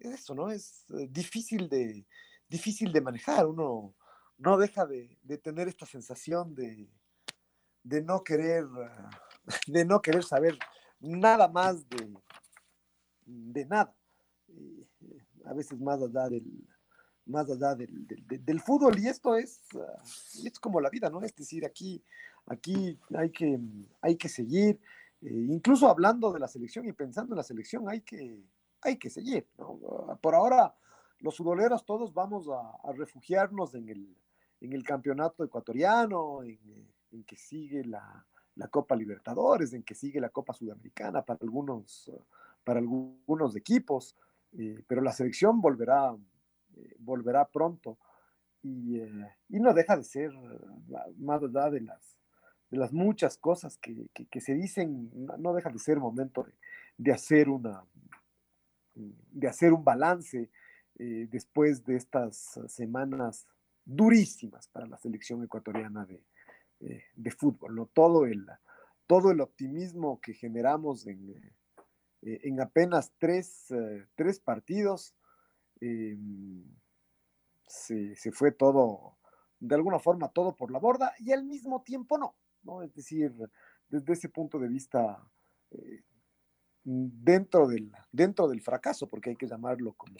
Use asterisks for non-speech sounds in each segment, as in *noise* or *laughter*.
eso, ¿no? Es eh, difícil de, difícil de manejar. Uno no deja de, de tener esta sensación de, de no querer, *laughs* de no querer saber nada más de, de nada. Eh, a veces más allá del, más allá del, del, fútbol y esto es, ah, es como la vida, ¿no? Es decir, aquí, aquí hay, que, hay que seguir, eh, incluso hablando de la selección y pensando en la selección, hay que, hay que seguir, ¿no? Ah, por ahora, los futboleros todos vamos a, refugiarnos en el, en el campeonato ecuatoriano, en, que sigue la, la, Copa Libertadores, en que sigue la Copa Sudamericana para algunos para algunos equipos, eh, pero la selección volverá, eh, volverá pronto y, eh, y, no deja de ser, más allá de las, de las muchas cosas que, que, se dicen, no deja de ser momento de, de hacer una de hacer un balance después de estas semanas durísimas para la selección ecuatoriana de, de fútbol, ¿no? Todo el, todo el optimismo que generamos en, eh, en apenas tres, eh, partidos. Eh, se, fue todo, de alguna forma, todo por la borda y al mismo tiempo no, ¿no? Es decir, desde ese punto de vista, dentro, del, dentro del fracaso, porque hay que llamarlo como,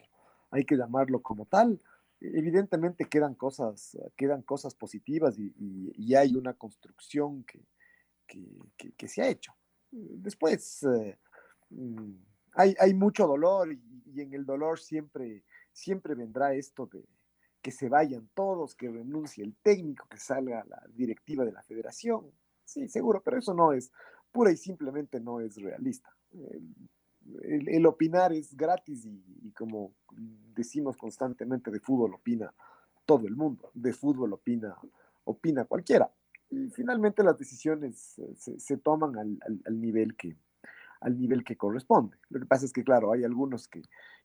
hay que llamarlo como tal, evidentemente quedan cosas, quedan cosas positivas y, hay una construcción que, que, se ha hecho. Después, Mm, hay, hay mucho dolor y, en el dolor siempre, siempre vendrá esto de que se vayan todos, que renuncie el técnico, que salga la directiva de la federación. Sí, seguro, pero eso no es, pura y simplemente no es realista. El, opinar es gratis y, como decimos constantemente, de fútbol opina todo el mundo, de fútbol opina, opina cualquiera. Y finalmente las decisiones se, toman al nivel que, al nivel que corresponde. Lo que pasa es que, claro, hay algunos que,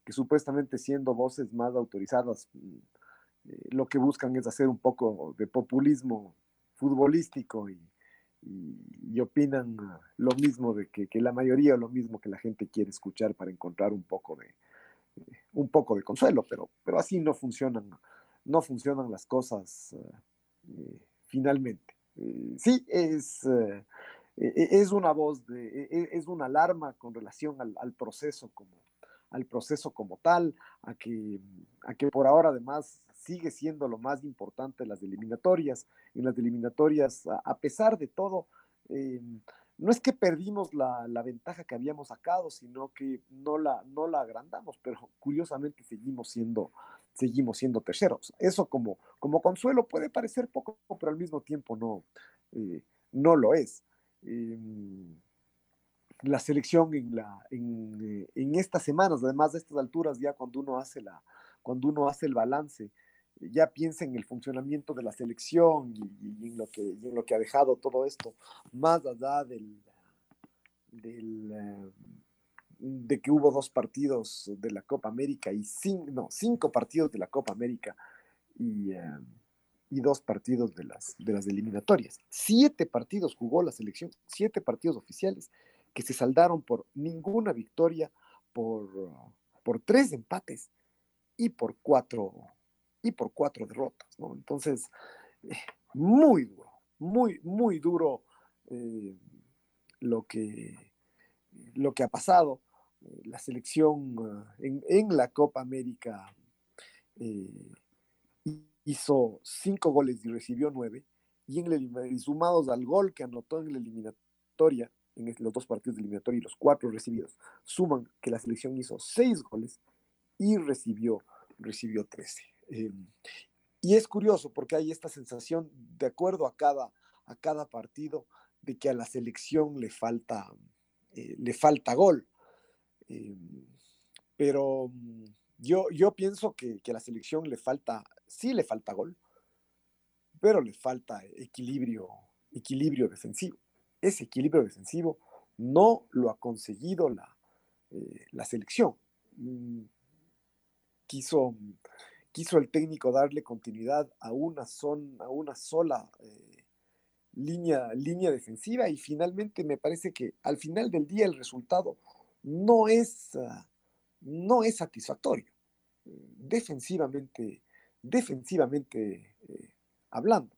supuestamente siendo voces más autorizadas, eh, lo que buscan es hacer un poco de populismo futbolístico y, opinan lo mismo de que, la mayoría, lo mismo que la gente quiere escuchar para encontrar un poco de, eh, un poco de consuelo, pero, pero así no funcionan, no funcionan las cosas eh, finalmente. sí, es e, e, es una voz, de, e, es una alarma con relación al, proceso como, al proceso como tal, a que, a que por ahora además sigue siendo lo más importante las eliminatorias. En las eliminatorias, a, pesar de todo, eh, no es que perdimos la, ventaja que habíamos sacado, sino que no la, no la agrandamos, pero curiosamente seguimos siendo, seguimos siendo terceros. Eso como, como consuelo puede parecer poco, pero al mismo tiempo no, eh, no lo es. Em, la selección en, la, eh, en, estas semanas, además de estas alturas, ya cuando uno hace, la, cuando uno hace el balance, ya piensa en el funcionamiento de la selección y, en, lo que, en lo que ha dejado todo esto, más allá eh, de que hubo dos partidos de la Copa América y cinco, no, cinco partidos de la Copa América y, eh, y dos partidos de las, de las eliminatorias. Siete partidos jugó la selección, siete partidos oficiales que se saldaron por ninguna victoria, por, por tres empates y por cuatro, y por cuatro derrotas. ¿no? Entonces, eh, muy duro, muy, muy duro eh, lo, que, lo que ha pasado. la selección en, la Copa América hizo cinco goles y recibió nueve, y, en el, sumados al gol que anotó en la eliminatoria, en los dos partidos de eliminatoria y los cuatro recibidos, suman que la selección hizo seis goles y recibió, recibió 13. Em, y es curioso porque hay esta sensación, de acuerdo a cada, a cada partido, de que a la selección le falta, eh, le falta gol. Em, pero mm, yo, yo pienso que, que, a la selección le falta, sí le falta gol, pero le falta equilibrio, equilibrio defensivo. Ese equilibrio defensivo no lo ha conseguido la, eh, la selección. Mm, quiso, quiso el técnico darle continuidad a una, son, a una sola eh, línea, línea defensiva y finalmente me parece que al final del día el resultado no es, ah, no es satisfactorio. Defensivamente, defensivamente eh, hablando.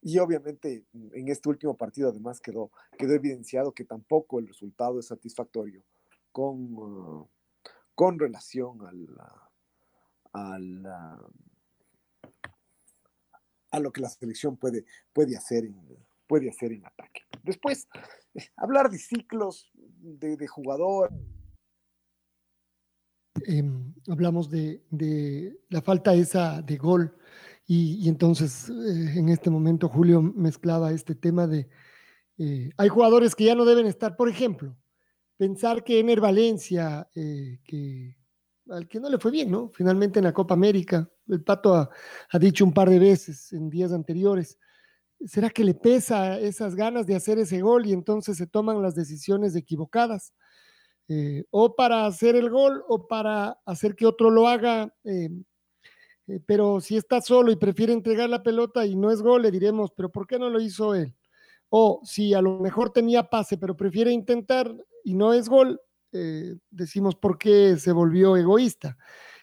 Y obviamente en este último partido además quedó, quedó evidenciado que tampoco el resultado es satisfactorio con, ah, con relación al, a lo que la selección puede, puede, hacer en, puede hacer en ataque. Después, eh, *laughs* hablar de ciclos de, jugador. Em, hablamos de, la falta esa de gol y, entonces eh, en este momento Julio mezclaba este tema de eh, hay jugadores que ya no deben estar, por ejemplo, pensar que Ener Valencia, que al que no le fue bien, ¿no? Finalmente en la Copa América, el Pato ha, dicho un par de veces en días anteriores, ¿será que le pesa esas ganas de hacer ese gol y entonces se toman las decisiones equivocadas? Eh, o para hacer el gol o para hacer que otro lo haga. Eh, eh, pero si está solo y prefiere entregar la pelota y no es gol, le diremos, pero ¿por qué no lo hizo él? O si a lo mejor tenía pase, pero prefiere intentar y no es gol, eh, decimos por qué se volvió egoísta,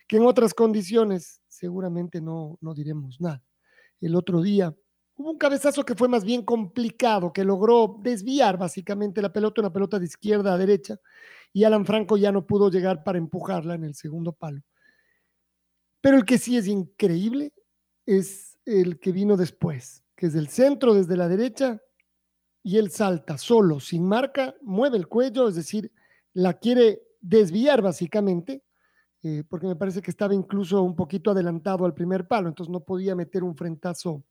que en otras condiciones seguramente no, no diremos nada. El otro día hubo un cabezazo que fue más bien complicado, que logró desviar básicamente la pelota, una pelota de izquierda a derecha, y Alan Franco ya no pudo llegar para empujarla en el segundo palo. Pero el que sí es increíble es el que vino después, que es del centro desde la derecha, y él salta solo, sin marca, mueve el cuello, es decir, la quiere desviar básicamente, eh, porque me parece que estaba incluso un poquito adelantado al primer palo, entonces no podía meter un frentazo,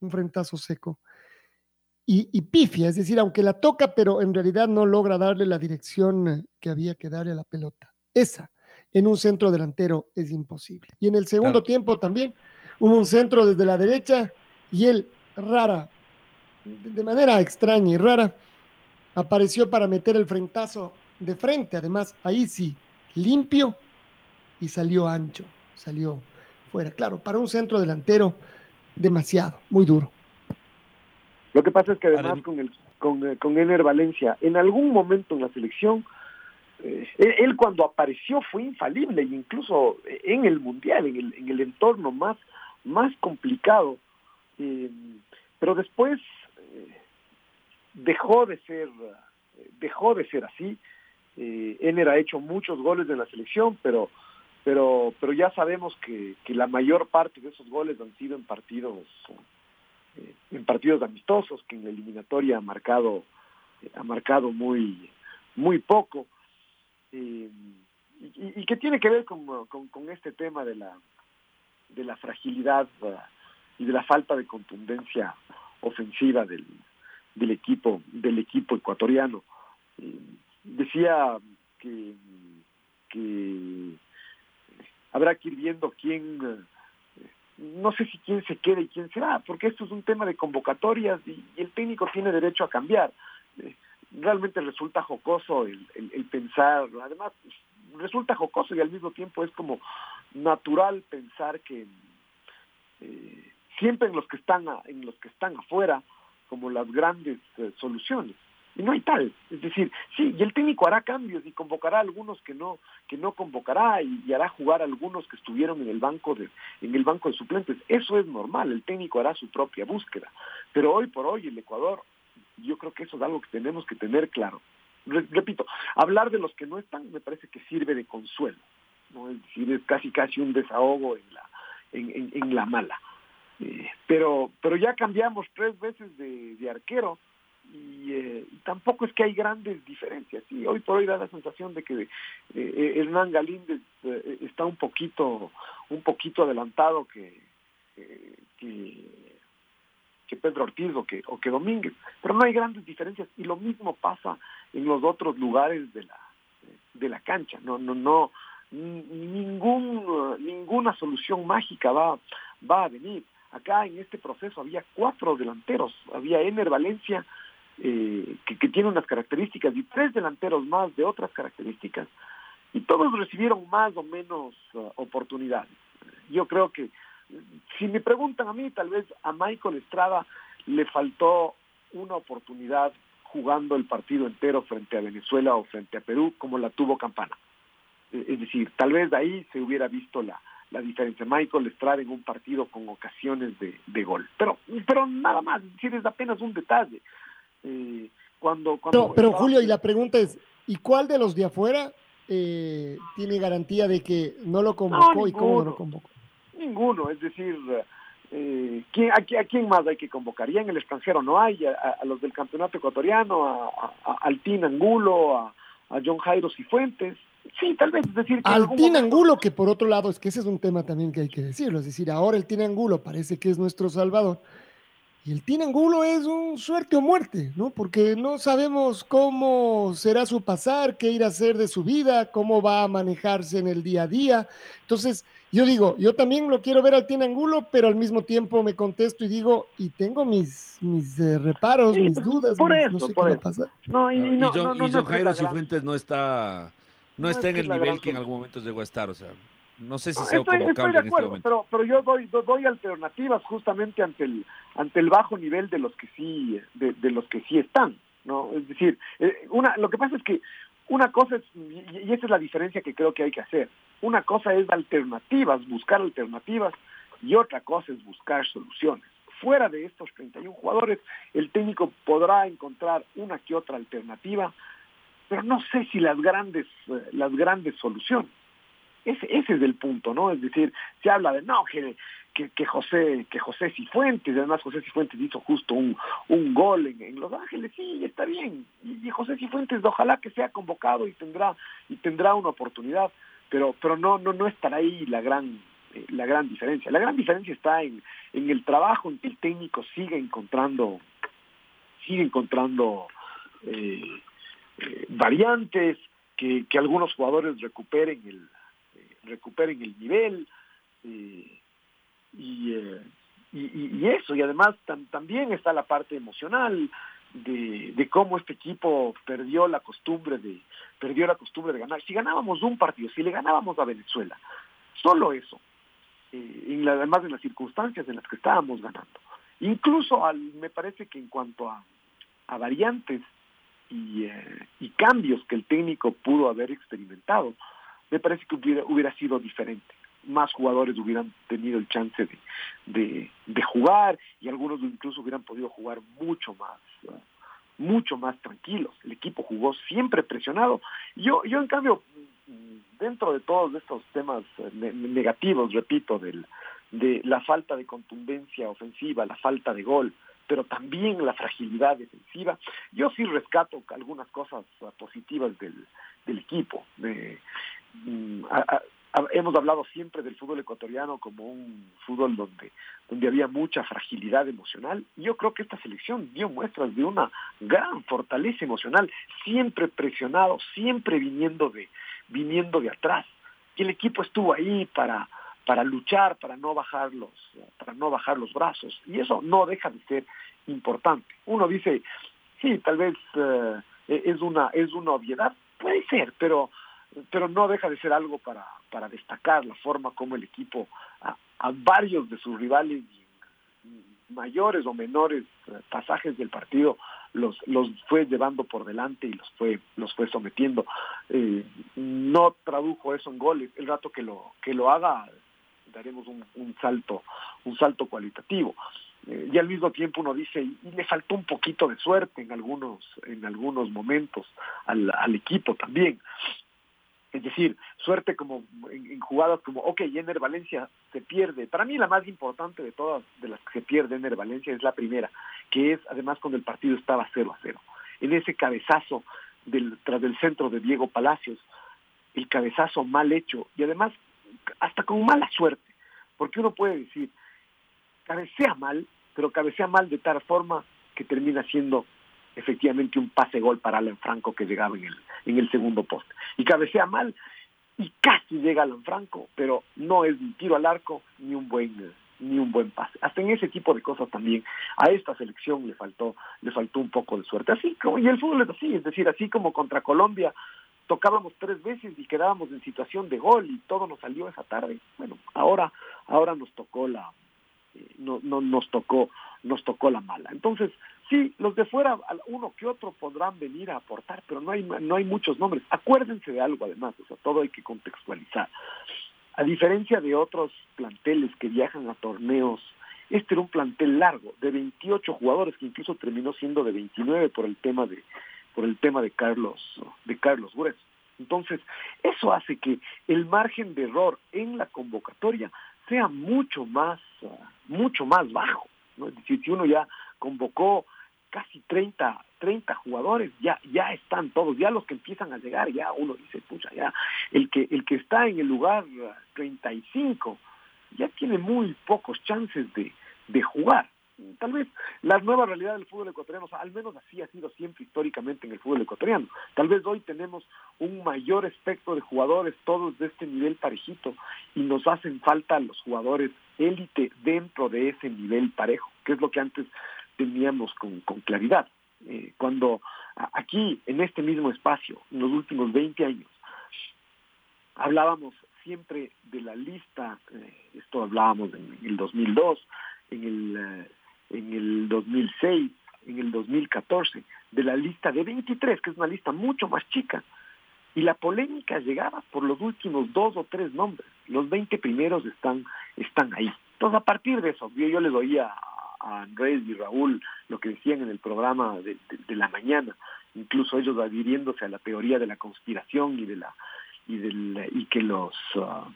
un frentazo seco. Y, pifia, es decir, aunque la toca, pero en realidad no logra darle la dirección que había que darle a la pelota. Esa, en un centro delantero, es imposible. Y en el segundo tiempo también hubo un centro desde la derecha y él, rara, de manera extraña y rara, apareció para meter el frentazo de frente, además, ahí sí, limpio y salió ancho, salió fuera. Claro, para un centro delantero, demasiado, muy duro. Lo que pasa es que además con, el, con, eh, con Ener Valencia, en algún momento en la selección, eh, él, cuando apareció fue infalible, e incluso en el Mundial, en el, en el entorno más, más complicado, eh, pero después dejó de ser dejó de ser así eh, Ener ha hecho muchos goles en la selección, pero pero pero ya sabemos que, que la mayor parte de esos goles han sido en partidos eh, en partidos amistosos, que en la eliminatoria ha marcado ha marcado muy muy poco. Eh, y, y, que tiene que ver con, con, este tema de la de la fragilidad uh, y de la falta de contundencia ofensiva del, del equipo del equipo ecuatoriano. Eh, decía que, habrá que ir viendo quién, eh, no sé si quién se queda y quién se va, porque esto es un tema de convocatorias y, el técnico tiene derecho a cambiar. Eh, realmente resulta jocoso el, pensar, además resulta jocoso y al mismo tiempo es como natural pensar que eh, siempre en los que están en los que están afuera como las grandes soluciones y no hay tal. Es decir, sí, y el técnico hará cambios y convocará a algunos que no, que no convocará y, hará jugar a algunos que estuvieron en el banco de, en el banco de suplentes. Eso es normal, el técnico hará su propia búsqueda. Pero hoy por hoy el Ecuador, yo creo que eso es algo que tenemos que tener claro. repito, hablar de los que no están me parece que sirve de consuelo, ¿no? Es decir, es casi casi un desahogo en la, en, en, la mala. Eh, pero, pero ya cambiamos tres veces de, de arquero eh, y, tampoco es que hay grandes diferencias. Y hoy por hoy da la sensación de que eh, Hernán Galíndez está un poquito, un poquito adelantado que, que que Pedro Ortiz o que, o que Domínguez, pero no hay grandes diferencias y lo mismo pasa en los otros lugares de la, de la cancha, no, no, no, ningún, ninguna solución mágica va, va a venir. Acá en este proceso había cuatro delanteros, había Ener Valencia, eh, que, que, tiene unas características, y tres delanteros más de otras características, y todos recibieron más o menos uh, oportunidades. Yo creo que si me preguntan a mí, tal vez a Michael Estrada le faltó una oportunidad jugando el partido entero frente a Venezuela o frente a Perú como la tuvo Campana. Eh, es decir, tal vez de ahí se hubiera visto la, la diferencia. Michael Estrada en un partido con ocasiones de, de gol. Pero, pero nada más, es es apenas un detalle. Eh, cuando, cuando pero, Julio, y la pregunta es, ¿y cuál de los de afuera eh, tiene garantía de que no lo convocó y cómo no lo convocó? Ninguno, es decir, eh, ¿quién, a, quién más hay que convocar? Ya en el extranjero no hay, a, los del campeonato ecuatoriano, a, Altín Angulo, a, John Jairo Cifuentes. Sí, tal vez, es decir... Que Altín Angulo, que por otro lado, es que ese es un tema también que hay que decirlo, es decir, ahora el Tin Angulo parece que es nuestro salvador, y el Tinangulo es un suerte o muerte, ¿no? Porque no sabemos cómo será su pasar, qué irá a hacer de su vida, cómo va a manejarse en el día a día. Entonces, yo digo, yo también lo quiero ver al Tinangulo, pero al mismo tiempo me contesto y digo, y tengo mis, mis eh, reparos, mis dudas, por eso, no sé qué va a pasar. No, y, no, y, Jairo Cifuentes no está, no, está en el nivel que en algún momento llegó a estar, o sea. No sé si se estoy, estoy de acuerdo, pero, pero yo doy, doy alternativas justamente ante el ante el bajo nivel de los que sí de, de los que sí están, ¿no? Es decir, eh, una lo que pasa es que una cosa es y esa es la diferencia que creo que hay que hacer. Una cosa es alternativas, buscar alternativas y otra cosa es buscar soluciones. Fuera de estos 31 jugadores, el técnico podrá encontrar una que otra alternativa, pero no sé si las grandes eh, las grandes soluciones. Ese, ese es el punto, ¿no? Es decir, se habla de, no, que, que, José que José Cifuentes, además José Cifuentes hizo justo un, un gol en, Los Ángeles, sí, está bien. Y, José Cifuentes ojalá que sea convocado y tendrá y tendrá una oportunidad, pero pero no no no estará ahí la gran eh, la gran diferencia. La gran diferencia está en, en el trabajo en que el técnico sigue encontrando sigue encontrando eh, eh, variantes, que, que algunos jugadores recuperen el recuperen el nivel eh, eh, y, y, eso, y además también está la parte emocional de, de, cómo este equipo perdió la costumbre de perdió la costumbre de ganar. Si ganábamos un partido, si le ganábamos a Venezuela, solo eso, eh, en además de las circunstancias en las que estábamos ganando. Incluso al, me parece que en cuanto a, a variantes y, y cambios que el técnico pudo haber experimentado, me parece que hubiera, hubiera sido diferente. Más jugadores hubieran tenido el chance de, de, jugar y algunos incluso hubieran podido jugar mucho más, mucho más tranquilos. El equipo jugó siempre presionado. Yo, yo en cambio, dentro de todos estos temas eh, negativos, repito, del, de la falta de contundencia ofensiva, la falta de gol, pero también la fragilidad defensiva. Yo sí rescato algunas cosas positivas del, del equipo. Mm, hemos hablado siempre del fútbol ecuatoriano como un fútbol donde, donde había mucha fragilidad emocional. Yo creo que esta selección dio muestras de una gran fortaleza emocional, siempre presionado, siempre viniendo de, viniendo de atrás. Y el equipo estuvo ahí para, para luchar, para no bajar los, para no bajar los brazos. Y eso no deja de ser importante. Uno dice, sí, tal vez eh, es una, es una obviedad, puede ser, pero pero no deja de ser algo para, para destacar la forma como el equipo a, varios de sus rivales mayores o menores pasajes del partido los los fue llevando por delante y los fue los fue sometiendo. Eh, no tradujo eso en goles. El rato que lo que lo haga daremos un, un salto un salto cualitativo. Eh, y al mismo tiempo uno dice, y, le faltó un poquito de suerte en algunos, en algunos momentos al, al equipo también. Es decir, suerte como en, jugadas como, ok, Ener Valencia se pierde. Para mí la más importante de todas de las que se pierde Ener Valencia es la primera, que es además cuando el partido estaba 0 a 0. En ese cabezazo del, tras del centro de Diego Palacios, el cabezazo mal hecho y además hasta con mala suerte, porque uno puede decir, cabecea mal, pero cabecea mal de tal forma que termina siendo efectivamente un pase gol para Alan Franco que llegaba en el, en el segundo poste. Y cabecea mal y casi llega Alan Franco, pero no es un tiro al arco ni un buen ni un buen pase. Hasta en ese tipo de cosas también a esta selección le faltó le faltó un poco de suerte. Así como y el fútbol es así, es decir, así como contra Colombia tocábamos tres veces y quedábamos en situación de gol y todo nos salió esa tarde. Bueno, ahora ahora nos tocó la eh, no, no nos tocó nos tocó la mala. Entonces, Sí, los de fuera, uno que otro podrán venir a aportar, pero no hay, no hay muchos nombres. Acuérdense de algo además, o sea, todo hay que contextualizar. A diferencia de otros planteles que viajan a torneos, este era un plantel largo, de 28 jugadores, que incluso terminó siendo de 29 por el tema de, por el tema de Carlos, de Carlos Grueso. Entonces, eso hace que el margen de error en la convocatoria sea mucho más, mucho más bajo. ¿no? Es decir, si uno ya convocó casi 30, 30 jugadores, ya, ya están todos, ya los que empiezan a llegar, ya uno dice, pucha, ya, el que, el que está en el lugar 35, ya tiene muy pocos chances de, de jugar. Tal vez la nueva realidad del fútbol ecuatoriano, al menos así ha sido siempre históricamente en el fútbol ecuatoriano. Tal vez hoy tenemos un mayor espectro de jugadores, todos de este nivel parejito, y nos hacen falta los jugadores élite dentro de ese nivel parejo, que es lo que antes teníamos con, con claridad. Eh, cuando aquí, en este mismo espacio, en los últimos 20 años, hablábamos siempre de la lista, eh, esto hablábamos en el 2002, en el, eh, en el 2006, en el 2014, de la lista de 23, que es una lista mucho más chica, y la polémica llegaba por los últimos dos o tres nombres. Los 20 primeros están, están ahí. Entonces, a partir de eso, yo, yo les oía a Andrés y Raúl lo que decían en el programa de, la mañana, incluso ellos adhiriéndose a la teoría de la conspiración y de la y del y que los uh,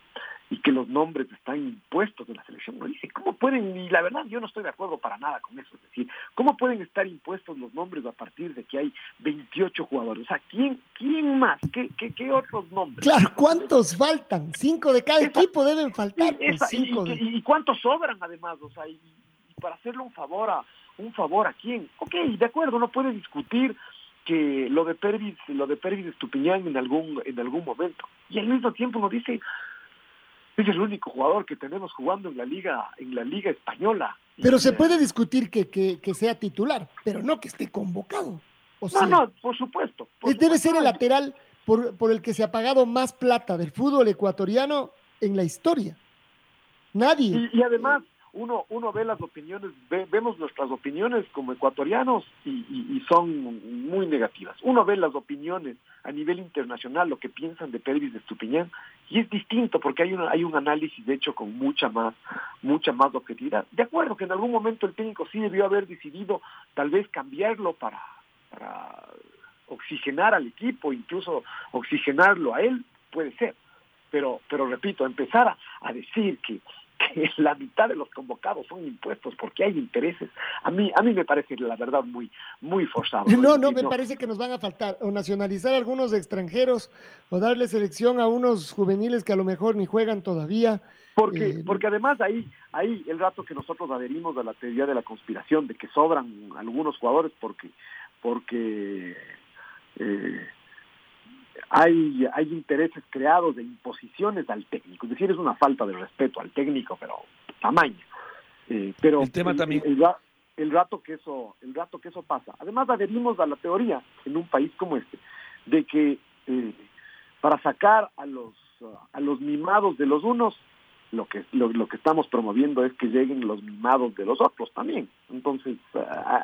y que los nombres están impuestos en la selección. Dice, ¿cómo pueden? Y la verdad yo no estoy de acuerdo para nada con eso. Es decir, ¿cómo pueden estar impuestos los nombres a partir de que hay 28 jugadores? O sea, ¿quién, quién más? ¿Qué, qué, qué otros nombres? Claro, ¿cuántos faltan? Cinco de cada equipo deben faltar. Pues, y, y, cuántos sobran además? O sea, y, para hacerle un favor a un favor a quién. Ok, de acuerdo, no puede discutir que lo de Pervis, lo de Pervis Estupiñán en algún en algún momento. Y al mismo tiempo nos dice es el único jugador que tenemos jugando en la liga en la liga española. Pero se puede discutir que, que, sea titular, pero no que esté convocado. O no, no, por supuesto. debe ser el lateral por, por el que se ha pagado más plata del fútbol ecuatoriano en la historia. Nadie. y además, uno, uno ve las opiniones, vemos nuestras opiniones como ecuatorianos y, son muy negativas. Uno ve las opiniones a nivel internacional, lo que piensan de Pervis de Estupiñán, y es distinto porque hay, una, hay un análisis de hecho con mucha más, mucha más objetividad. De acuerdo que en algún momento el técnico sí debió haber decidido tal vez cambiarlo para oxigenar al equipo, incluso oxigenarlo a él, puede ser. Pero, pero repito, empezar a decir que que *laughs* la mitad de los convocados son impuestos porque hay intereses. A mí, a mí me parece la verdad muy, muy forzado. *laughs* No, no, me parece que nos van a faltar o nacionalizar algunos extranjeros o darle selección a unos juveniles que a lo mejor ni juegan todavía. Porque, eh, porque además ahí, ahí el rato que nosotros adherimos a la teoría de la conspiración, de que sobran algunos jugadores porque, porque eh, hay, hay intereses creados de imposiciones al técnico, es decir, es una falta de respeto al técnico, pero tamaño. Eh, pero el tema también el, rato que eso el rato que eso pasa. Además adherimos a la teoría en un país como este de que eh, para sacar a los a los mimados de los unos lo que lo, que estamos promoviendo es que lleguen los mimados de los otros también entonces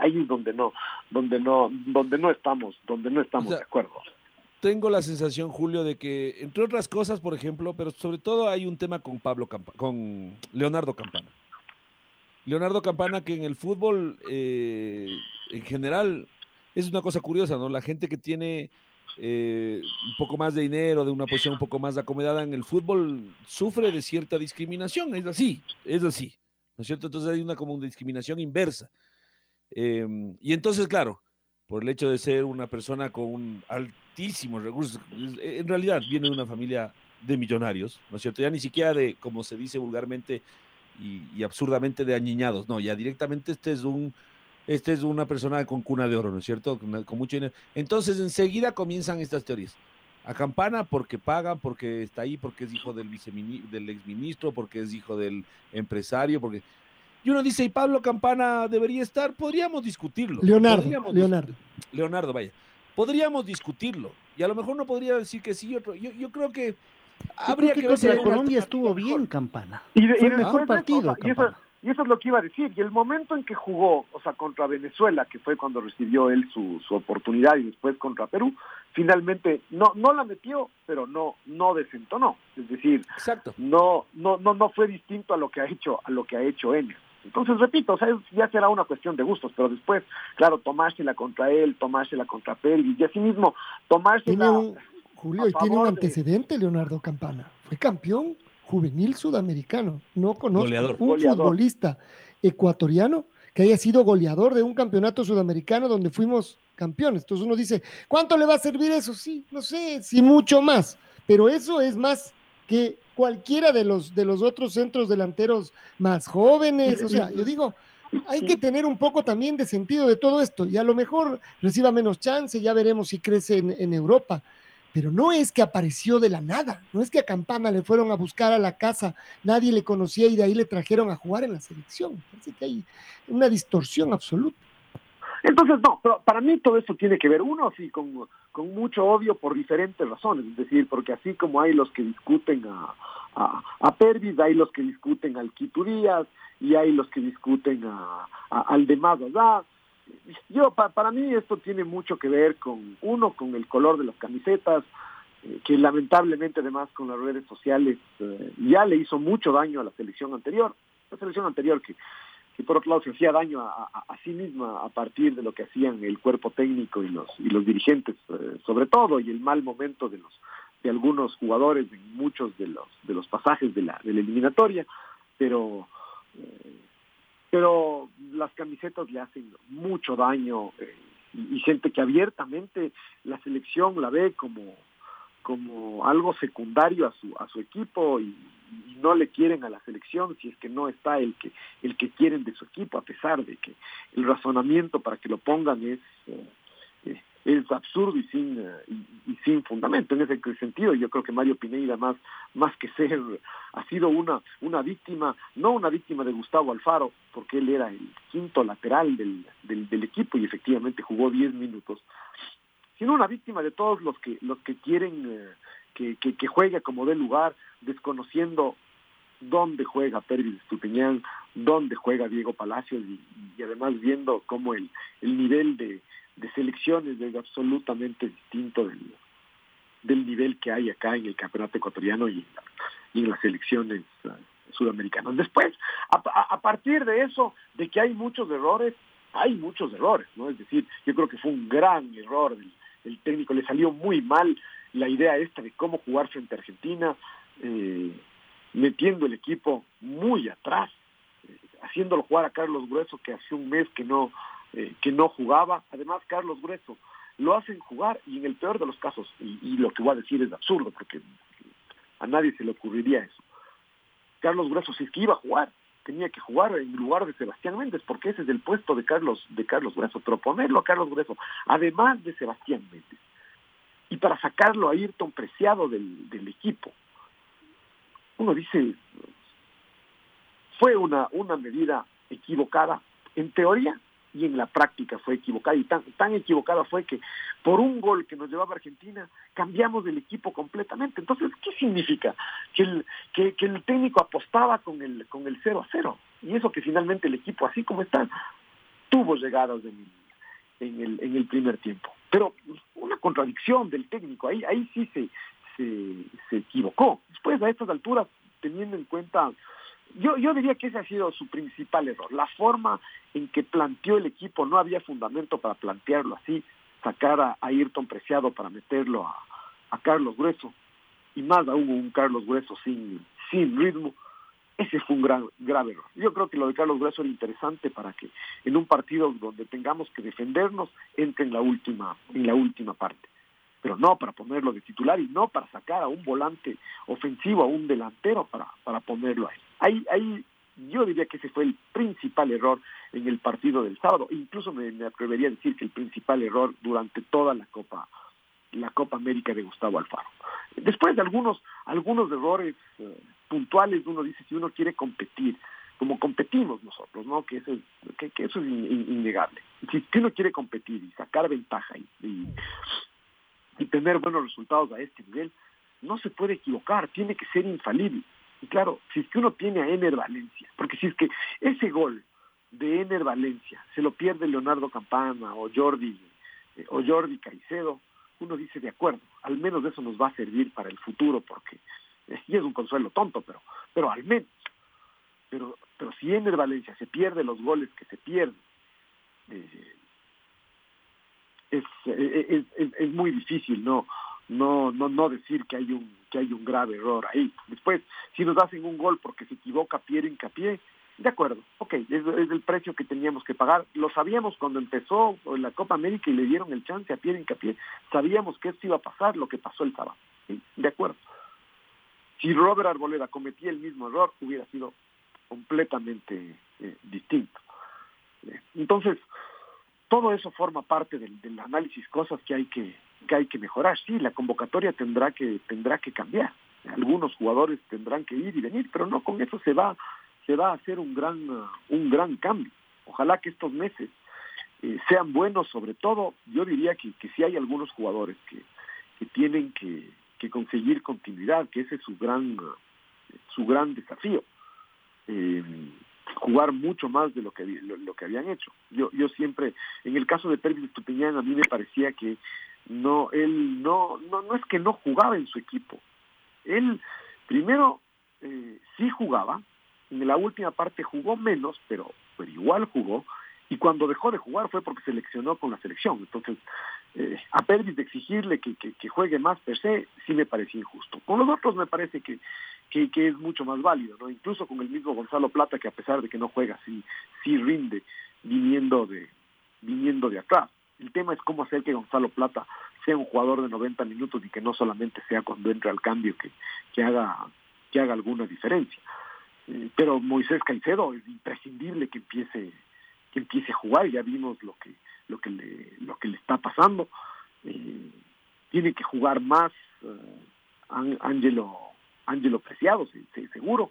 ahí es donde no donde no donde no estamos donde no estamos de acuerdo tengo la sensación, Julio, de que, entre otras cosas, por ejemplo, pero sobre todo hay un tema con Pablo con Leonardo Campana. Leonardo Campana, que en el fútbol eh, en general es una cosa curiosa, ¿no? La gente que tiene eh, un poco más de dinero, de una posición un poco más acomodada en el fútbol, sufre de cierta discriminación, es así, es así, ¿no es cierto? Entonces hay una como una discriminación inversa. Em, y entonces, claro, por el hecho de ser una persona con altísimos recursos, en realidad viene de una familia de millonarios, ¿no es cierto? Ya ni siquiera de, como se dice vulgarmente y, absurdamente, de añiñados, no, ya directamente este es un, este es una persona con cuna de oro, ¿no es cierto? Con, mucho dinero. Entonces enseguida comienzan estas teorías. A Campana porque paga, porque está ahí, porque es hijo del, del exministro, porque es hijo del empresario, porque... Y uno dice, ¿y Pablo Campana debería estar? Podríamos discutirlo. Leonardo, Leonardo. Leonardo, vaya. Podríamos discutirlo. Y a lo mejor no podría decir que sí, otro. Yo, yo creo que Habría que, contra Colombia estuvo bien Campana. Y, el mejor partido. y, eso, y, eso, es lo que iba a decir. Y el momento en que jugó, o sea, contra Venezuela, que fue cuando recibió él su, su oportunidad, y después contra Perú, finalmente no no la metió, pero no no desentonó. Es decir, Exacto. no no no no fue distinto a lo que ha hecho a lo que ha hecho él. Entonces, repito, o sea, ya será una cuestión de gustos, pero después, claro, tomársela contra él, tomársela contra Pérez, y asimismo tomársela... Julio, y tiene un antecedente, Leonardo Campana. Fue campeón juvenil sudamericano. No conozco un futbolista ecuatoriano que haya sido goleador de un campeonato sudamericano donde fuimos campeones. Entonces uno dice, ¿cuánto le va a servir eso? Sí, no sé, si mucho más. Pero eso es más que cualquiera de los, de los otros centros delanteros más jóvenes. O sea, yo digo, hay que tener un poco también de sentido de todo esto. Y a lo mejor reciba menos chance, ya veremos si crece en Europa pero no es que apareció de la nada, no es que a Campana le fueron a buscar a la casa, nadie le conocía y de ahí le trajeron a jugar en la selección. Parece que hay una distorsión absoluta. Entonces, no, pero para mí todo eso tiene que ver, uno, sí, con, con mucho odio por diferentes razones, es decir, porque así como hay los que discuten a, a, a Pervis, hay los que discuten al Quito Díaz, y hay los que discuten a, al de ¿verdad? yo para mí esto tiene mucho que ver con uno con el color de las camisetas eh, que lamentablemente además con las redes sociales eh, ya le hizo mucho daño a la selección anterior la selección anterior que, que por otro lado se hacía daño a, sí misma a partir de lo que hacían el cuerpo técnico y los y los dirigentes eh, sobre todo y el mal momento de los de algunos jugadores en muchos de los de los pasajes de la de la eliminatoria pero pero las camisetas le hacen mucho daño eh, y, gente que abiertamente la selección la ve como como algo secundario a su a su equipo y, no le quieren a la selección si es que no está el que el que quieren de su equipo a pesar de que el razonamiento para que lo pongan es eh, es absurdo y sin eh, y, sin fundamento en ese sentido yo creo que Mario Pineira más más que ser ha sido una una víctima no una víctima de Gustavo Alfaro porque él era el quinto lateral del, del, equipo y efectivamente jugó 10 minutos sino una víctima de todos los que los que quieren eh, que, que, juegue como de lugar desconociendo dónde juega Pérez Estupiñán, dónde juega Diego Palacios y, y además viendo cómo el, el nivel de, de selecciones es absolutamente distinto del, del nivel que hay acá en el campeonato ecuatoriano y, en las selecciones uh, sudamericanas. Después, a, partir de eso, de que hay muchos errores, hay muchos errores, ¿no? Es decir, yo creo que fue un gran error del, técnico, le salió muy mal la idea esta de cómo jugar frente a Argentina, eh, metiendo el equipo muy atrás, eh, haciéndolo jugar a Carlos Grueso, que hace un mes que no eh, que no jugaba. Además, Carlos Grueso lo hacen jugar y en el peor de los casos, y, lo que voy a decir es absurdo porque a nadie se le ocurriría eso. Carlos Grueso, si es que iba a jugar, tenía que jugar en lugar de Sebastián Méndez, porque ese es el puesto de Carlos, de Carlos Grueso, proponerlo a Carlos Grueso, además de Sebastián Méndez. Y para sacarlo a Ayrton Preciado del, del equipo. Uno dice, fue una, una medida equivocada, en teoría, y en la práctica fue equivocada. Y tan, tan equivocada fue que por un gol que nos llevaba Argentina, cambiamos el equipo completamente. Entonces, ¿qué significa? Que el, que, el técnico apostaba con el, con el 0 a 0. Y eso que finalmente el equipo, así como está, tuvo llegadas en, el, en el primer tiempo. Pero una contradicción del técnico, ahí, ahí sí se, se, equivocó. Después, a estas alturas, teniendo en cuenta yo, yo diría que ese ha sido su principal error. La forma en que planteó el equipo, no había fundamento para plantearlo así, sacar a, Ayrton Preciado para meterlo a, a, Carlos Grueso, y más aún un Carlos Grueso sin, sin ritmo. Ese fue un gran, grave error. Yo creo que lo de Carlos Grueso era interesante para que en un partido donde tengamos que defendernos entre en la última, en la última parte pero no para ponerlo de titular y no para sacar a un volante ofensivo, a un delantero para, para ponerlo ahí. Ahí, ahí yo diría que ese fue el principal error en el partido del sábado. Incluso me, atrevería a decir que el principal error durante toda la Copa la Copa América de Gustavo Alfaro. Después de algunos algunos errores eh, puntuales, uno dice si uno quiere competir, como competimos nosotros, ¿no? Que eso es, que, eso es innegable. Si, uno quiere competir y sacar ventaja y, y tener buenos resultados a este nivel, no se puede equivocar, tiene que ser infalible. Y claro, si es que uno tiene a Ener Valencia, porque si es que ese gol de Ener Valencia se lo pierde Leonardo Campana o Jordi eh, o Jordi Caicedo, uno dice de acuerdo, al menos eso nos va a servir para el futuro, porque *laughs* sí es un consuelo tonto, pero, pero al menos. Pero, pero si Ener Valencia se pierde los goles que se pierden, eh, es, es, es, muy difícil no no no no decir que hay un que hay un grave error ahí. Después si nos hacen un gol porque se equivoca Pierre Incapié de acuerdo ok es, es, el precio que teníamos que pagar. Lo sabíamos cuando empezó la Copa América y le dieron el chance a Pierre Incapié. Sabíamos que esto iba a pasar lo que pasó el sábado de acuerdo si Robert Arboleda cometía el mismo error hubiera sido completamente eh, distinto entonces todo eso forma parte del, análisis, cosas que hay que, que hay que mejorar. Sí, la convocatoria tendrá que, tendrá que cambiar. Algunos jugadores tendrán que ir y venir, pero no con eso se va, se va a hacer un gran, un gran cambio. Ojalá que estos meses eh, sean buenos, sobre todo, yo diría que, que sí hay algunos jugadores que, que tienen que, que conseguir continuidad, que ese es su gran, su gran desafío. Eh, jugar mucho más de lo que lo, que habían hecho. Yo yo siempre en el caso de Pérez Estupiñán a mí me parecía que no él no no no es que no jugaba en su equipo. Él primero eh, sí jugaba, en la última parte jugó menos, pero pero igual jugó y cuando dejó de jugar fue porque seleccionó con la selección. Entonces, eh, a Pérez de exigirle que, que, juegue más per se, sí me parece injusto. Con los otros me parece que, que, es mucho más válido, ¿no? Incluso con el mismo Gonzalo Plata, que a pesar de que no juega, sí, sí rinde viniendo de, viniendo de atrás. El tema es cómo hacer que Gonzalo Plata sea un jugador de 90 minutos y que no solamente sea cuando entra al cambio que, que, haga, que haga alguna diferencia. Eh, pero Moisés Caicedo es imprescindible que empiece que empiece a jugar, ya vimos lo que lo que le lo que le está pasando. Eh, tiene que jugar más eh, Angelo Preciado, seguro.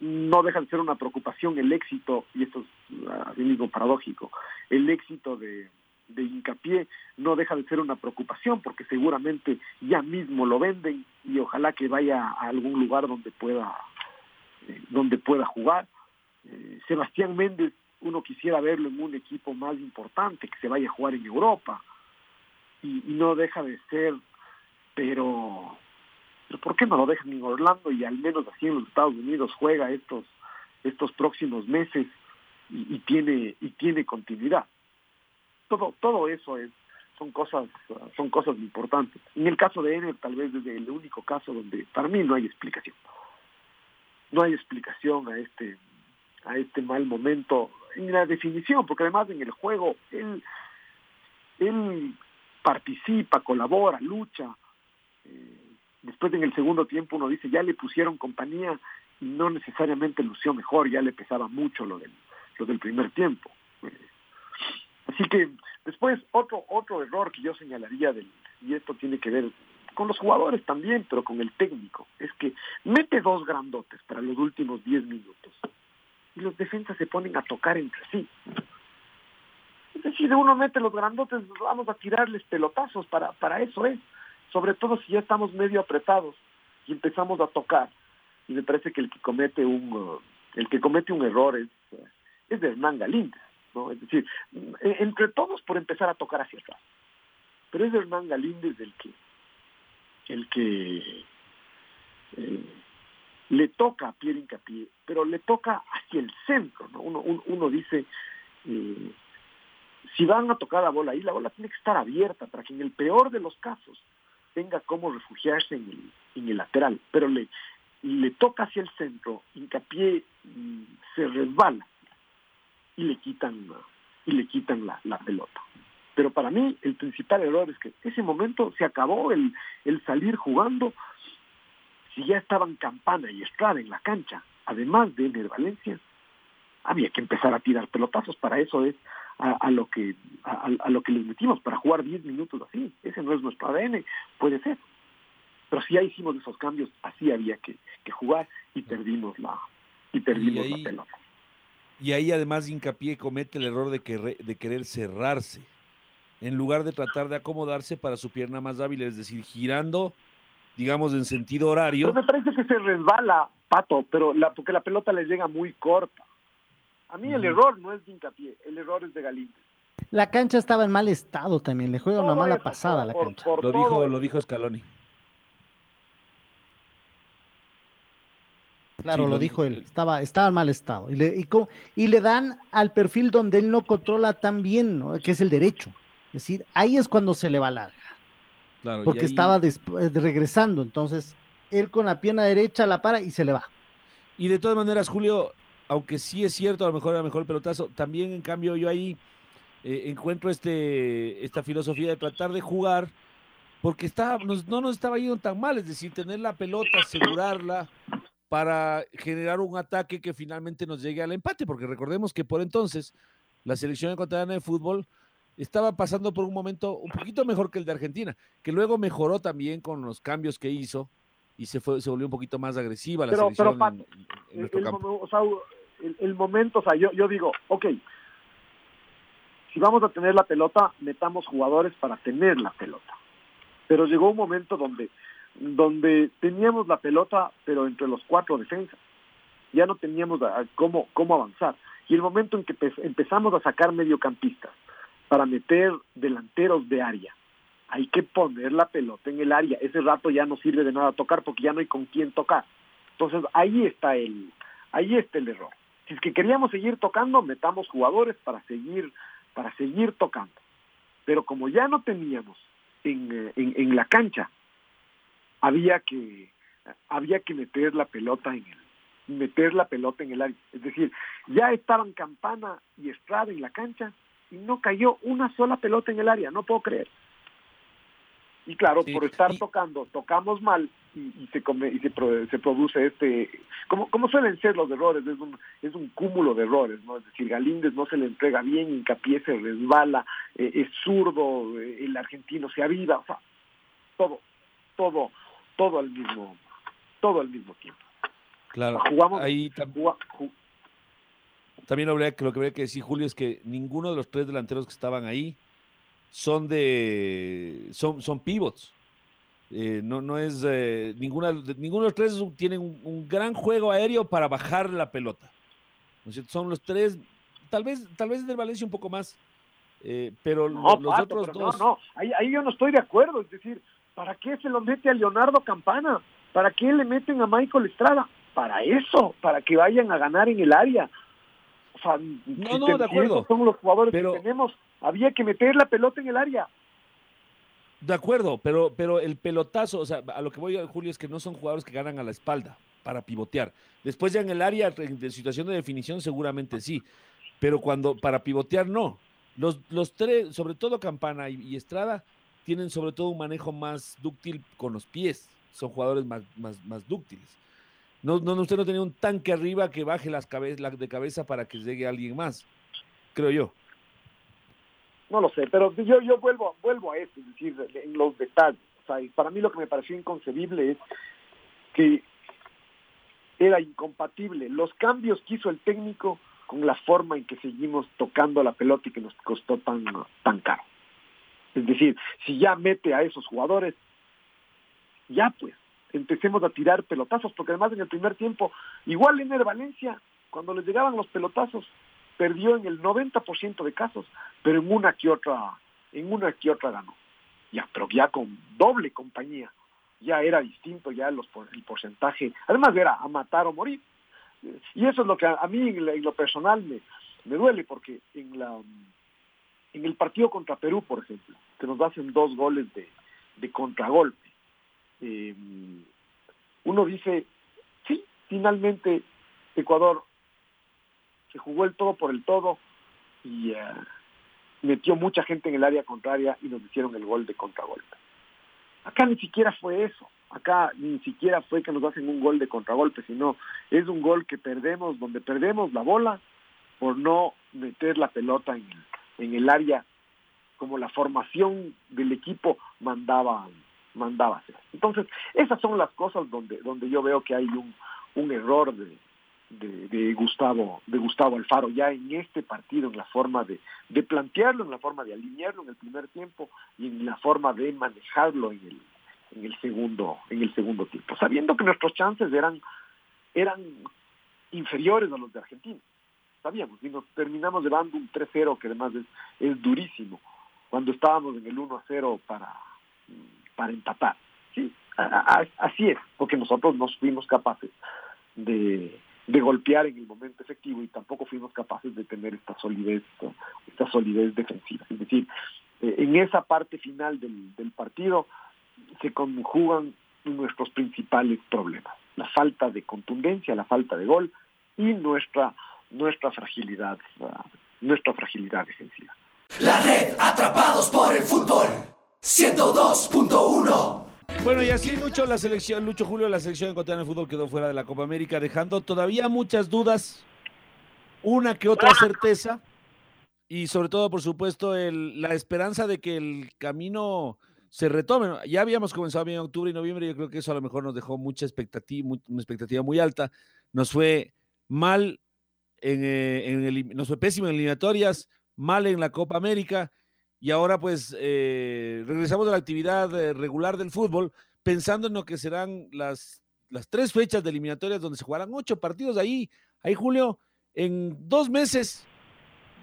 No deja de ser una preocupación el éxito, y esto es así mismo paradójico, el éxito de, de hincapié no deja de ser una preocupación porque seguramente ya mismo lo venden y ojalá que vaya a algún lugar donde pueda eh, donde pueda jugar. Eh, Sebastián Méndez uno quisiera verlo en un equipo más importante, que se vaya a jugar en Europa, y, no deja de ser, pero, ¿por qué no lo dejan en Orlando y al menos así en los Estados Unidos juega estos, estos próximos meses y, tiene, y tiene continuidad? Todo, todo eso es, son cosas, son cosas importantes. En el caso de Ener, tal vez es el único caso donde para mí no hay explicación. No hay explicación a este a este mal momento en la definición, porque además en el juego él, él participa, colabora, lucha. Eh, después en el segundo tiempo uno dice, ya le pusieron compañía y no necesariamente lució mejor, ya le pesaba mucho lo del, lo del primer tiempo. Eh, así que después otro, otro error que yo señalaría, del, y esto tiene que ver con los jugadores también, pero con el técnico, es que mete dos grandotes para los últimos diez minutos y los defensas se ponen a tocar entre sí. Es decir, uno mete los grandotes, vamos a tirarles pelotazos, para, para eso es. Sobre todo si ya estamos medio apretados y empezamos a tocar. Y me parece que el que comete un, uh, el que comete un error es, uh, es de Hernán Galíndez. ¿no? Es decir, e, entre todos por empezar a tocar hacia atrás. Pero es de Hernán Galíndez el que, el que eh, le toca a Pierre Incapié, pero le toca hacia el centro, ¿no? Uno, uno, dice, eh, si van a tocar la bola ahí, la bola tiene que estar abierta para que en el peor de los casos tenga como refugiarse en el, lateral, pero le, le toca hacia el centro, Incapié mm, se resbala y le quitan y le quitan la, la pelota. Pero para mí el principal error es que ese momento se acabó el, el salir jugando si ya estaban Campana y Estrada en la cancha, además de Ener Valencia, había que empezar a tirar pelotazos. Para eso es a, a lo que a, a, lo que les metimos, para jugar 10 minutos así. Ese no es nuestro ADN, puede ser. Pero si ya hicimos esos cambios, así había que, que jugar y perdimos la y perdimos y ahí, la pelota. Y ahí además hincapié comete el error de, que, de querer cerrarse, en lugar de tratar de acomodarse para su pierna más hábil, es decir, girando digamos, en sentido horario. Pero me parece que se resbala, Pato, pero la, porque la pelota le llega muy corta. A mí el error no es de hincapié, el error es de Galíndez. La cancha estaba en mal estado también, le juega una mala eso, pasada a por- la cancha. por Lo dijo, lo dijo Scaloni. Claro, Sí, lo lo dijo él, él. estaba, estaba en mal estado. Y le, y, co- y le dan al perfil donde él no controla tan bien, ¿no? que es el derecho. Es decir, ahí es cuando se le va larga, Claro, porque ahí- estaba eh, regresando. Entonces, él con la pierna derecha la para y se le va. Y de todas maneras, Julio, aunque sí es cierto, a lo mejor era mejor el pelotazo, también en cambio yo ahí eh, encuentro este, esta filosofía de tratar de jugar, porque está, nos- no nos estaba yendo tan mal, es decir, tener la pelota, asegurarla para generar un ataque que finalmente nos llegue al empate, porque recordemos que por entonces la selección ecuatoriana de fútbol estaba pasando por un momento un poquito mejor que el de Argentina, que luego mejoró también con los cambios que hizo y se, fue, se volvió un poquito más agresiva la Pero- selección pero, en- en El, nuestro el campo. momen- o sea, el- el momento, o sea, yo, yo digo, ok, si vamos a tener la pelota, metamos jugadores para tener la pelota. Pero llegó un momento donde, donde teníamos la pelota, pero entre los cuatro defensas. Ya no teníamos a- cómo, cómo avanzar. Y el momento en que empe- empezamos a sacar mediocampistas para meter delanteros de área, hay que poner la pelota en el área. Ese rato ya no sirve de nada tocar porque ya no hay con quién tocar. Entonces ahí está el, ahí está el error. Si es que queríamos seguir tocando, metamos jugadores para seguir, para seguir tocando. Pero como ya no teníamos en, eh, en, la cancha, había que, había que meter la pelota en el, meter la pelota en el área. Es decir, ya estaban Campana y Estrada en la cancha y no cayó una sola pelota en el área, no puedo creer. Y claro, Sí, por estar y- tocando, tocamos mal y, y se come, y se, pro- se produce este, como, como suelen ser los errores, es un, es un cúmulo de errores, ¿no? Es decir, Galíndez no se le entrega bien, Hincapié se resbala, eh, es zurdo, eh, el argentino se aviva, o sea, todo, todo, todo al mismo, todo al mismo tiempo. Claro, Jugamos, ahí tam- juga- ju- también habría que, lo que habría que decir, Julio, es que ninguno de los tres delanteros que estaban ahí son de son, son pivots. Eh, no, no es eh, ninguna, ninguno de los tres tienen un, un gran juego aéreo para bajar la pelota. ¿No es cierto? Son los tres, tal vez, tal vez del Valencia un poco más, eh, pero No, lo- los Pato, otros pero dos. no, no, ahí, ahí yo no estoy de acuerdo, es decir, ¿para qué se lo mete a Leonardo Campana? ¿Para qué le meten a Michael Estrada? Para eso, para que vayan a ganar en el área. O sea, si no, te- de acuerdo, son los jugadores pero- que tenemos, había que meter la pelota en el área. De acuerdo, pero, pero el pelotazo, o sea, a lo que voy, Julio, es que no son jugadores que ganan a la espalda para pivotear. Después ya en el área de situación de definición seguramente sí, pero cuando para pivotear no. Los, los tres, sobre todo Campana y, y Estrada, tienen sobre todo un manejo más dúctil con los pies. Son jugadores más, más, más dúctiles. No, no, usted no tenía un tanque arriba que baje las cabe- la de cabeza para que llegue alguien más, creo yo. No lo sé, pero yo yo vuelvo vuelvo a esto, es decir, en los detalles. Para mí lo que me pareció inconcebible es que era incompatible los cambios que hizo el técnico con la forma en que seguimos tocando la pelota y que nos costó tan, tan caro. Es decir, si ya mete a esos jugadores, ya pues, empecemos a tirar pelotazos, porque además en el primer tiempo, igual en el Valencia, cuando les llegaban los pelotazos, perdió en el 90% de casos, pero en una que otra, en una que otra ganó. Ya, pero ya con doble compañía. ya era distinto, ya los, el porcentaje, además era a matar o morir. Y eso es lo que a, mí en, lo personal me, me duele, porque en, la, en el partido contra Perú, por ejemplo, que nos hacen dos goles de, de contragolpe, eh, uno dice, sí, finalmente Ecuador se jugó el todo por el todo y eh, metió mucha gente en el área contraria y nos hicieron el gol de contragolpe. Acá ni siquiera fue eso. Acá ni siquiera fue que nos hacen un gol de contragolpe, sino es un gol que perdemos, donde perdemos la bola por no meter la pelota en, en el área como la formación del equipo mandaba mandaba hacer. Entonces, esas son las cosas donde, donde yo veo que hay un, un error de, de, Gustavo de Gustavo Alfaro ya en este partido en la forma de, de plantearlo en la forma de alinearlo en el primer tiempo y en la forma de manejarlo en el en el segundo en el segundo tiempo. Sabiendo que nuestros chances eran eran inferiores a los de Argentina. Sabíamos y nos terminamos llevando un 3-0 que además es, es durísimo. Cuando estábamos en el 1-0 para para empatar sí así es porque nosotros no fuimos capaces de golpear en el momento efectivo y tampoco fuimos capaces de tener esta solidez, esta solidez defensiva. Es decir, eh, en esa parte final del, del partido se conjugan nuestros principales problemas, la falta de contundencia, la falta de gol y nuestra nuestra fragilidad, nuestra fragilidad defensiva. La red atrapados por el fútbol 102.1 bueno, y así Lucho, la selección, Lucho Julio, la selección ecuatoriana de fútbol quedó fuera de la Copa América, dejando todavía muchas dudas, una que otra certeza, y sobre todo, por supuesto, la esperanza de que el camino se retome. Ya habíamos comenzado en octubre y noviembre, yo creo que eso a lo mejor nos dejó mucha expectativa, una expectativa muy alta. Nos fue mal, en, eh, en el, nos fue pésimo en eliminatorias, mal en la Copa América y ahora pues eh, regresamos a la actividad eh, regular del fútbol pensando en lo que serán las, las tres fechas de eliminatorias donde se jugarán ocho partidos ahí, ahí Julio, en dos meses,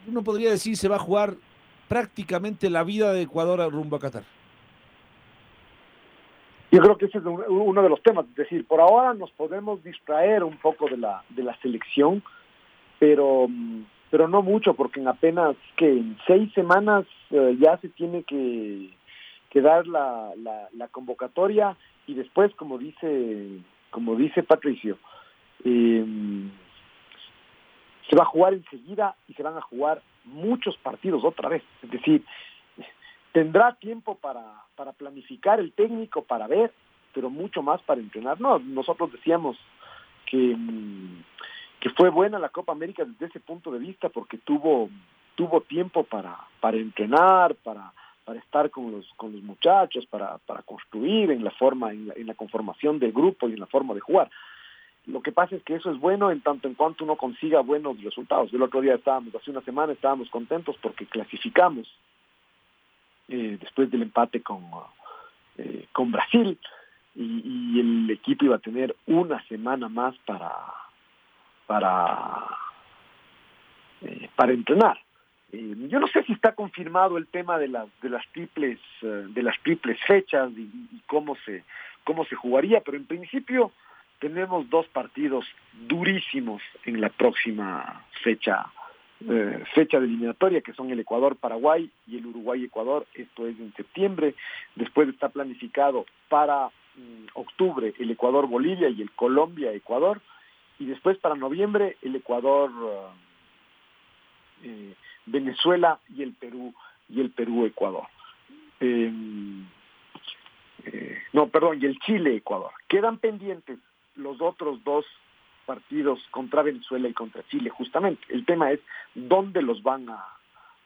uno podría decir se va a jugar prácticamente la vida de Ecuador rumbo a Qatar. Yo creo que ese es uno de los temas, es decir, por ahora nos podemos distraer un poco de la, de la selección, pero mm, pero no mucho, porque en apenas que en seis semanas eh, ya se tiene que, dar la, la, convocatoria y después, como dice, como dice Patricio, em, se va a jugar enseguida y se van a jugar muchos partidos otra vez. Es decir, tendrá tiempo para, para planificar el técnico, para ver, pero mucho más para entrenar. No, nosotros decíamos que em, que fue buena la Copa América desde ese punto de vista porque tuvo tuvo tiempo para para entrenar, para para estar con los con los muchachos, para para construir en la forma en la, conformación del grupo y en la forma de jugar. Lo que pasa es que eso es bueno en tanto en cuanto uno consiga buenos resultados. El otro día estábamos, hace una semana estábamos contentos porque clasificamos eh, después del empate con, eh, con Brasil y, y el equipo iba a tener una semana más para, para, eh, para entrenar. Eh, yo no sé si está confirmado el tema de las de las triples eh, de las triples fechas y, cómo se cómo se jugaría, pero en principio tenemos dos partidos durísimos en la próxima fecha fecha de eliminatoria que son el Ecuador Paraguay y el Uruguay Ecuador esto es en septiembre después está planificado para mm, octubre el Ecuador Bolivia y el Colombia Ecuador y después para noviembre el Ecuador, eh, Venezuela y el Perú y el Perú Ecuador. Em, eh, no, perdón, y el Chile Ecuador. Quedan pendientes los otros dos partidos contra Venezuela y contra Chile, justamente. El tema es dónde los van a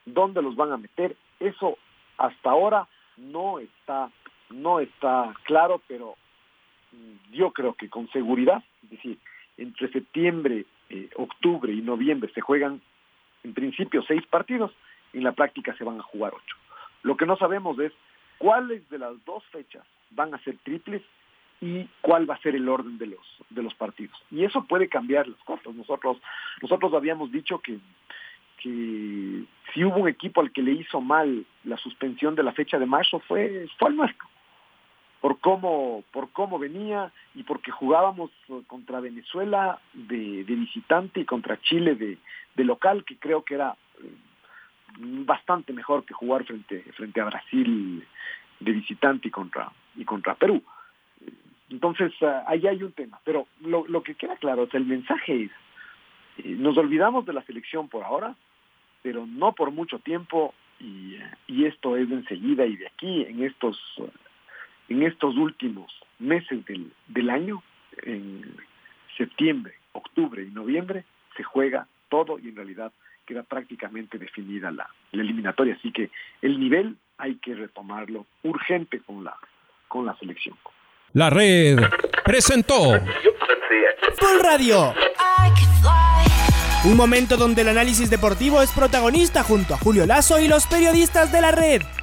dónde los van a meter. Eso hasta ahora no está no está claro, pero mm, yo creo que con seguridad, es decir, entre septiembre, eh, octubre y noviembre se juegan en principio seis partidos, en la práctica se van a jugar ocho. Lo que no sabemos es cuáles de las dos fechas van a ser triples y cuál va a ser el orden de los de los partidos. Y eso puede cambiar las cosas. Nosotros nosotros habíamos dicho que que si hubo un equipo al que le hizo mal la suspensión de la fecha de marzo fue fue nuestro. Por cómo, por cómo venía y porque jugábamos contra Venezuela de, visitante y contra Chile de, de, local, que creo que era eh, bastante mejor que jugar frente, frente a Brasil de visitante y contra, y contra Perú. Entonces, ah, ahí hay un tema. Pero lo, lo que queda claro, es el mensaje es, eh, nos olvidamos de la selección por ahora, pero no por mucho tiempo, y, esto es enseguida y de aquí, en estos, en estos últimos meses del, del año, en septiembre, octubre y noviembre, se juega todo y en realidad queda prácticamente definida la, la eliminatoria. Así que el nivel hay que retomarlo urgente con la, con la selección. La red presentó Full Radio. Un momento donde el análisis deportivo es protagonista junto a Julio Lazo y los periodistas de la red.